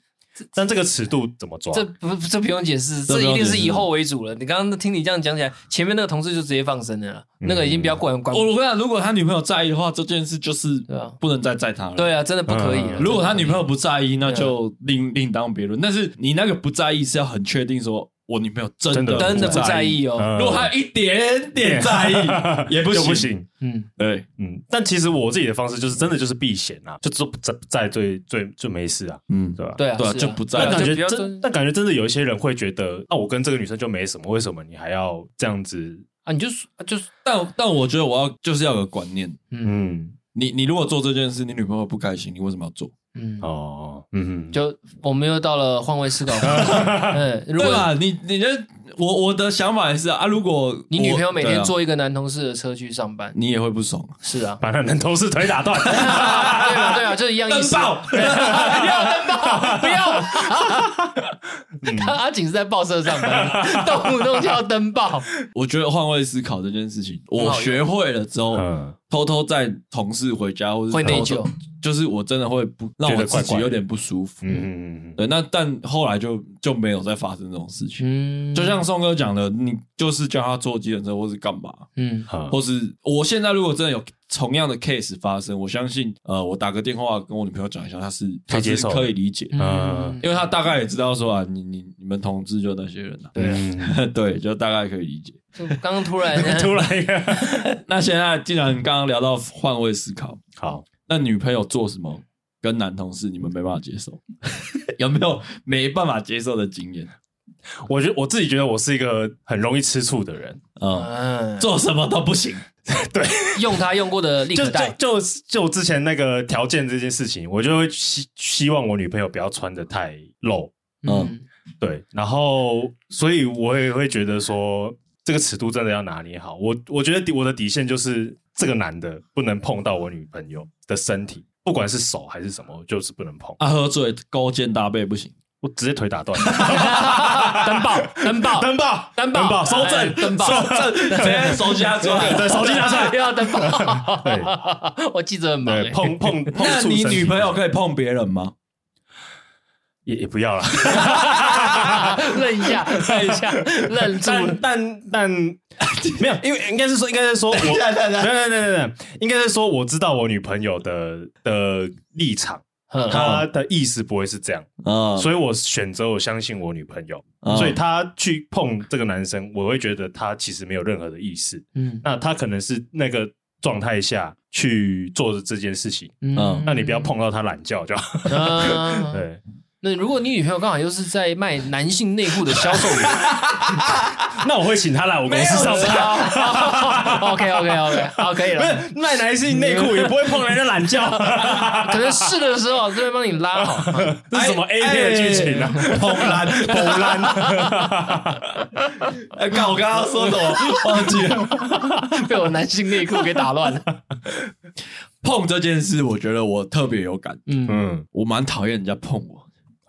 但这个尺度怎么抓？这不这不用解释，这一定是以后为主了。你刚刚听你这样讲起来，前面那个同事就直接放生了，那个已经比较管管。我跟你讲，如果他女朋友在意的话，这件事就是不能再载他了。对啊，真的不可以了。如果他女朋友不在意，那就另另当别论。但是你那个不在意是要很确定说。我女朋友真的真的不在意哦，如果她有一点点在意，也不行。不行。嗯，对，嗯，但其实我自己的方式就是真的就是避嫌啊，就不在在最最就没事啊，嗯，对吧？对啊，对啊，就不在。但感觉真，但感觉真的有一些人会觉得，那我跟这个女生就没什么，为什么你还要这样子啊？你就是就是，但但我觉得我要就是要有个观念，嗯，你你如果做这件事，你女朋友不开心，你为什么要做？嗯哦，嗯，就我们又到了换位思考。嗯，如果你你的我我的想法也是啊，如果你女朋友每天坐一个男同事的车去上班，你也会不爽。是啊，把那男同事腿打断。对啊，对啊，就是一样意思。登报，不要登报，不要。他阿景是在报社上班，动不动就要登报。我觉得换位思考这件事情，我学会了之后，偷偷载同事回家或者会内疚。就是我真的会不让我自己有点不舒服，嗯嗯嗯，对，那但后来就就没有再发生这种事情，嗯，就像宋哥讲的，你就是叫他坐计程车或是干嘛，嗯，或是我现在如果真的有同样的 case 发生，我相信，呃，我打个电话跟我女朋友讲一下，他是他是可以理解，嗯，因为他大概也知道说啊，你你你们同志就那些人啊，对 对，就大概可以理解。刚刚突然 突然。一个，那现在既然刚刚聊到换位思考，好。那女朋友做什么跟男同事你们没办法接受？有没有没办法接受的经验？我觉得我自己觉得我是一个很容易吃醋的人，嗯，做什么都不行。对，用他用过的立可带，就就就之前那个条件这件事情，我就会希希望我女朋友不要穿的太露，嗯，对，然后所以我也会觉得说这个尺度真的要拿捏好。我我觉得我的底线就是。这个男的不能碰到我女朋友的身体，不管是手还是什么，就是不能碰。啊，喝醉勾肩搭背不行，我直接腿打断。登报，登报，登报，登报，收证，登报，收证，直接 手机拿出来，对，手机拿出来，又要登报。对，我记得很忙。碰碰碰，那你女朋友可以碰别人吗？也也不要了，愣一下，愣一下，愣住。但但 没有，因为应该是说，应该是说，我，对对对对对，应该是说，我知道我女朋友的的立场，她的意思不会是这样，所以我选择我相信我女朋友，所以他去碰这个男生，我会觉得他其实没有任何的意思，嗯，那他可能是那个状态下去做的这件事情，嗯，那你不要碰到他懒觉就好，对。那如果你女朋友刚好又是在卖男性内裤的销售员，那我会请她来我公司上班。OK OK OK，好，可以了。不是卖男性内裤也不会碰人家懒觉，可能试的时候就会帮你拉好。这是什么 A 片的剧情啊？碰烂碰烂。哎，看我刚刚说什么？忘记了，被我男性内裤给打乱了。碰这件事，我觉得我特别有感。嗯嗯，我蛮讨厌人家碰我。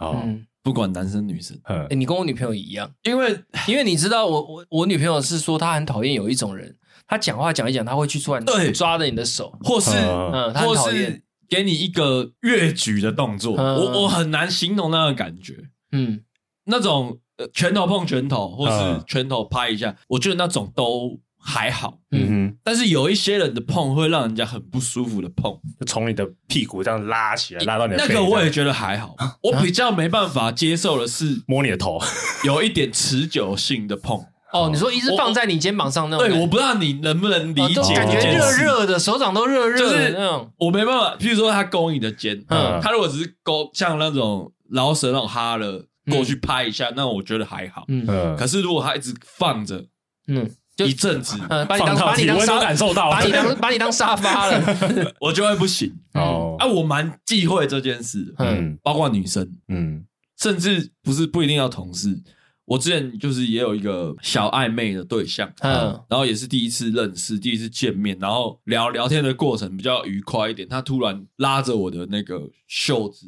哦，不管男生女生，哎，你跟我女朋友一样，因为 因为你知道，我我我女朋友是说她很讨厌有一种人，她讲话讲一讲，她会去突然抓着你的手，或是嗯，或是给你一个越举的动作，我我很难形容那个感觉，嗯，那种拳头碰拳头，或是拳头拍一下，我觉得那种都。还好，嗯。哼，但是有一些人的碰会让人家很不舒服的碰，就从你的屁股这样拉起来，拉到你的。那个我也觉得还好，我比较没办法接受的是摸你的头，有一点持久性的碰。哦，你说一直放在你肩膀上那种？对，我不知道你能不能理解，感觉热热的，手掌都热热的那种。我没办法，譬如说他勾你的肩，嗯，他如果只是勾像那种老舌那种哈了过去拍一下，那我觉得还好。嗯，可是如果他一直放着，嗯。一阵子，把你当把你当沙感受到，把你当把你当沙发了，我就会不行哦。啊，我蛮忌讳这件事，嗯，包括女生，嗯，甚至不是不一定要同事。我之前就是也有一个小暧昧的对象，嗯，然后也是第一次认识，第一次见面，然后聊聊天的过程比较愉快一点。他突然拉着我的那个袖子，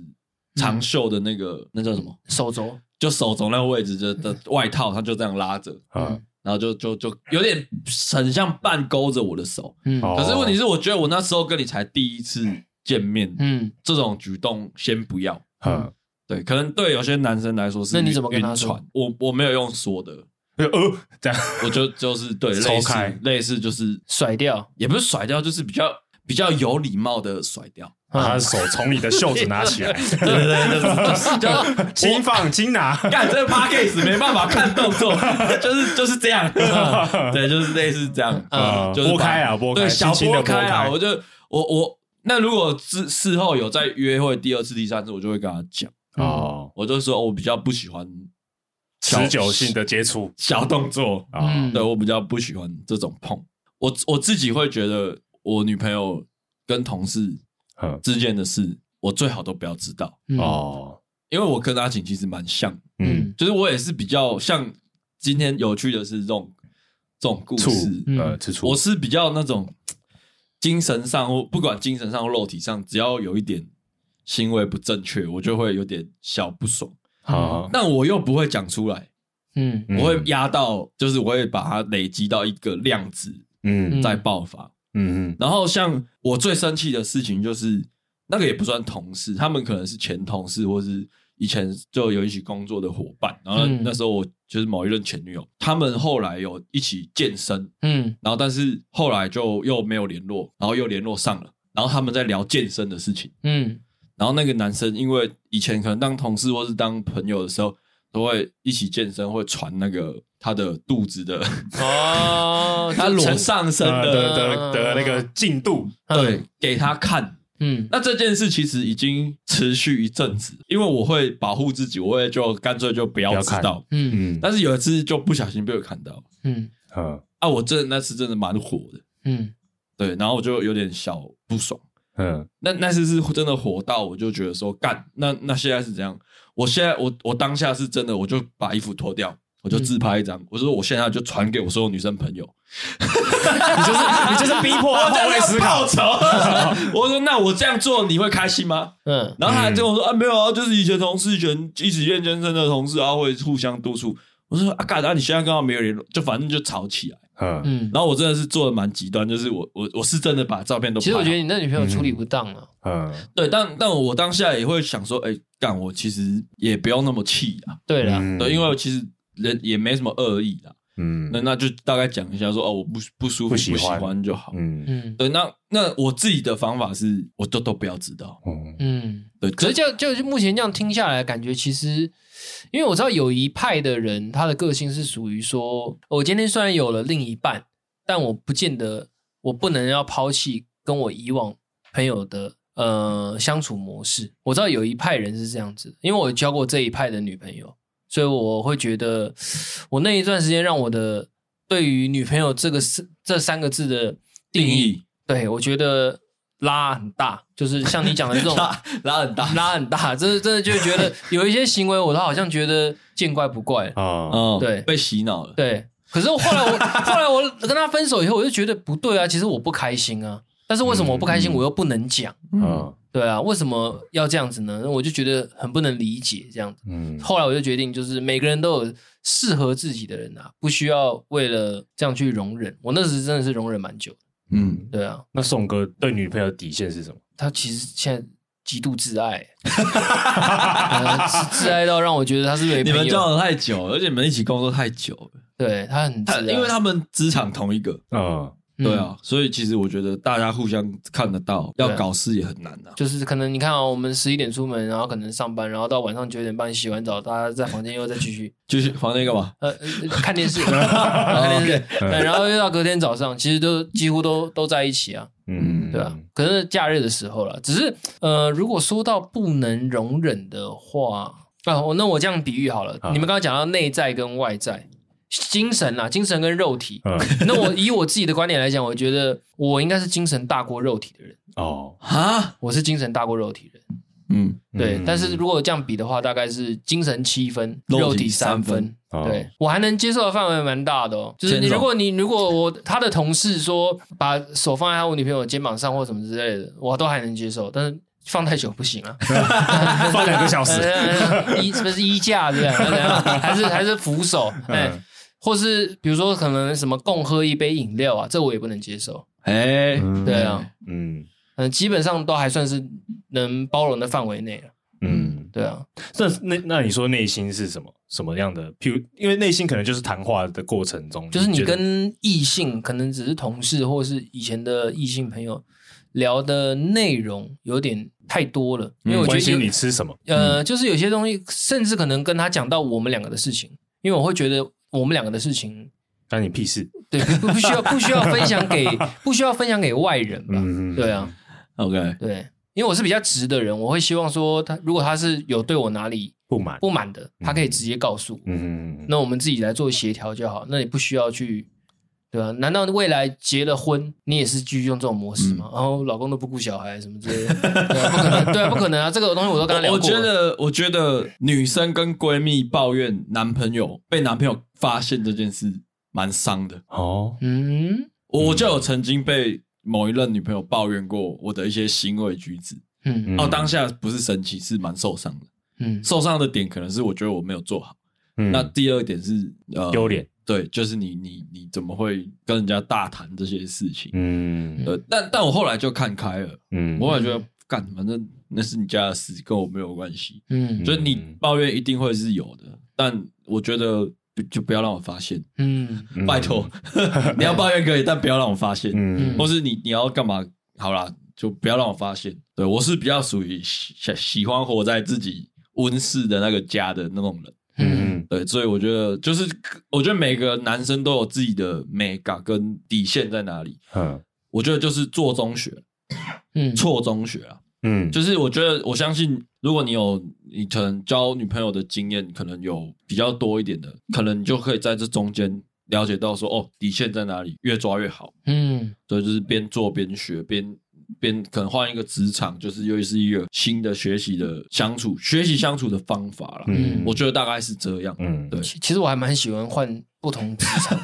长袖的那个那叫什么？手肘，就手肘那个位置的的外套，他就这样拉着，嗯。然后就就就有点很像半勾着我的手，嗯，可是问题是，我觉得我那时候跟你才第一次见面，嗯，这种举动先不要，嗯，对，可能对有些男生来说是，那你怎么跟他传？我我没有用说的，呃，这样，我就就是对，抽开，类似就是甩掉，也不是甩掉，就是比较比较有礼貌的甩掉。把他手从你的袖子拿起来，对对对，就是 就轻放轻拿。干这个 podcast 没办法看动作，就是就是这样，对，就是类似这样，嗯，拨开啊，拨开，对，小拨开啊。我就我我那如果事事后有再约会第二次、第三次，我就会跟他讲哦，我就说我比较不喜欢持久性的接触、小动作啊，对我比较不喜欢这种碰。我我自己会觉得，我女朋友跟同事。之间的事，我最好都不要知道。哦，因为我跟阿景其实蛮像，嗯，就是我也是比较像。今天有趣的是这种这种故事，呃，我是比较那种精神上或不管精神上或肉体上，只要有一点行为不正确，我就会有点小不爽。好，但我又不会讲出来，嗯，我会压到，就是我会把它累积到一个量子，嗯，再爆发。嗯嗯，然后像我最生气的事情就是那个也不算同事，他们可能是前同事，或是以前就有一起工作的伙伴。然后那时候我就是某一任前女友，他们后来有一起健身，嗯，然后但是后来就又没有联络，然后又联络上了，然后他们在聊健身的事情，嗯，然后那个男生因为以前可能当同事或是当朋友的时候。都会一起健身，会传那个他的肚子的哦，他裸上身的的的那个进度，对，给他看。嗯，那这件事其实已经持续一阵子，因为我会保护自己，我也就干脆就不要知道。嗯嗯，但是有一次就不小心被我看到。嗯啊，我真的那次真的蛮火的。嗯，对，然后我就有点小不爽。嗯，那那次是真的火到，我就觉得说干，那那现在是怎样？我现在我我当下是真的，我就把衣服脱掉，我就自拍一张，我说我现在就传给我所有女生朋友，你就是你就是逼迫我换位思考。我说那我这样做你会开心吗？嗯，然后他还跟我说啊没有啊，就是以前同事以前一起练健身的同事啊，会互相督促。我说啊，干啥？你现在刚好没有联络，就反正就吵起来。嗯，然后我真的是做的蛮极端，就是我我我是真的把照片都。其实我觉得你那女朋友处理不当了。嗯，对，但但我当下也会想说，哎，干我其实也不要那么气啊。对了，对，因为其实人也没什么恶意啦。嗯，那那就大概讲一下说，哦，我不不舒服，不喜欢就好。嗯嗯，对，那那我自己的方法是，我都都不要知道。嗯，对，可是就就目前这样听下来，感觉其实。因为我知道有一派的人，他的个性是属于说，我今天虽然有了另一半，但我不见得我不能要抛弃跟我以往朋友的呃相处模式。我知道有一派人是这样子，因为我交过这一派的女朋友，所以我会觉得我那一段时间让我的对于女朋友这个这三个字的定义，定义对我觉得。拉很大，就是像你讲的这种 拉拉很大，拉很大，真的真的就觉得有一些行为，我都好像觉得见怪不怪啊。嗯，对，被洗脑了。对，可是后来我后来我跟他分手以后，我就觉得不对啊。其实我不开心啊，但是为什么我不开心，我又不能讲？嗯，对啊，为什么要这样子呢？我就觉得很不能理解这样子。嗯，后来我就决定，就是每个人都有适合自己的人啊，不需要为了这样去容忍。我那时真的是容忍蛮久。嗯，对啊，那宋哥对女朋友的底线是什么？他其实现在极度自爱，呃、自爱到让我觉得他是没你们交往太久，而且你们一起工作太久了。对他很自爱，因为他们职场同一个，嗯。对啊，所以其实我觉得大家互相看得到，要搞事也很难的。就是可能你看啊，我们十一点出门，然后可能上班，然后到晚上九点半洗完澡，大家在房间又再继续 继续房间干嘛？呃，看电视，看电视，然后又到隔天早上，其实都几乎都都在一起啊。嗯，对啊。可是假日的时候了，只是呃，如果说到不能容忍的话啊，那我这样比喻好了，你们刚刚讲到内在跟外在。精神啊，精神跟肉体。嗯、那我以我自己的观点来讲，我觉得我应该是精神大过肉体的人。哦，啊，我是精神大过肉体的人。嗯，对。嗯、但是如果这样比的话，大概是精神七分，肉体三分。对，哦、我还能接受的范围蛮大的哦。就是你，如果你如果我他的同事说把手放在他我女朋友肩膀上或什么之类的，我都还能接受。但是放太久不行啊，放两个小时，衣是不是衣架这样？还是还是扶手？哎、嗯。或是比如说可能什么共喝一杯饮料啊，这我也不能接受。哎，对啊，嗯嗯，基本上都还算是能包容的范围内了。嗯，对啊。那那那你说内心是什么什么样的？譬如，因为内心可能就是谈话的过程中，就是你跟异性可能只是同事或是以前的异性朋友聊的内容有点太多了。因为我觉得你吃什么？呃，就是有些东西，甚至可能跟他讲到我们两个的事情，因为我会觉得。我们两个的事情，关你屁事。对，不不需要不需要分享给 不需要分享给外人吧？嗯、对啊，OK，对，因为我是比较直的人，我会希望说他如果他是有对我哪里不满不满的，他可以直接告诉我。嗯，那我们自己来做协调就好，那你不需要去，对吧、啊？难道未来结了婚，你也是继续用这种模式吗？嗯、然后老公都不顾小孩什么之类的，对啊，不可能，对啊，不可能啊！这个东西我都跟他聊过。我觉得，我觉得女生跟闺蜜抱怨男朋友被男朋友。发现这件事蛮伤的哦，嗯，我就有曾经被某一任女朋友抱怨过我的一些行为举止，嗯，哦，当下不是生气，是蛮受伤的，嗯，受伤的点可能是我觉得我没有做好，嗯，那第二点是呃丢脸，对，就是你你你怎么会跟人家大谈这些事情，嗯，对，但但我后来就看开了，嗯，我后来觉得干，反正那是你家的事，跟我没有关系，嗯，所以你抱怨一定会是有的，但我觉得。就就不要让我发现，嗯，拜托，你要抱怨可以，但不要让我发现，嗯，或是你你要干嘛？好啦，就不要让我发现。对，我是比较属于喜喜欢活在自己温室的那个家的那种人，嗯，对，所以我觉得就是，我觉得每个男生都有自己的美感跟底线在哪里，嗯，我觉得就是做中学，嗯，错中学啊。嗯，就是我觉得，我相信，如果你有你可能交女朋友的经验，可能有比较多一点的，可能你就可以在这中间了解到说，哦，底线在哪里，越抓越好。嗯，所以就是边做边学，边边可能换一个职场，就是又是一个新的学习的相处、学习相处的方法了。嗯，我觉得大概是这样。嗯，对。其实我还蛮喜欢换不同职场。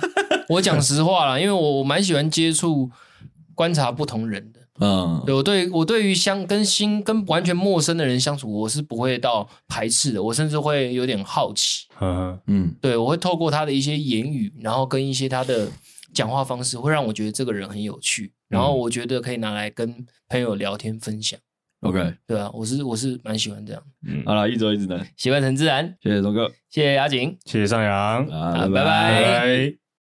我讲实话啦，因为我我蛮喜欢接触、观察不同人的。嗯，对，我对我对于相跟新跟完全陌生的人相处，我是不会到排斥的，我甚至会有点好奇。嗯嗯，对，我会透过他的一些言语，然后跟一些他的讲话方式，会让我觉得这个人很有趣，然后我觉得可以拿来跟朋友聊天分享。OK，对啊，我是我是蛮喜欢这样。嗯，好了，一周一直能，喜欢陈自然，谢谢东哥，谢谢雅景，谢谢上阳，啊，拜拜。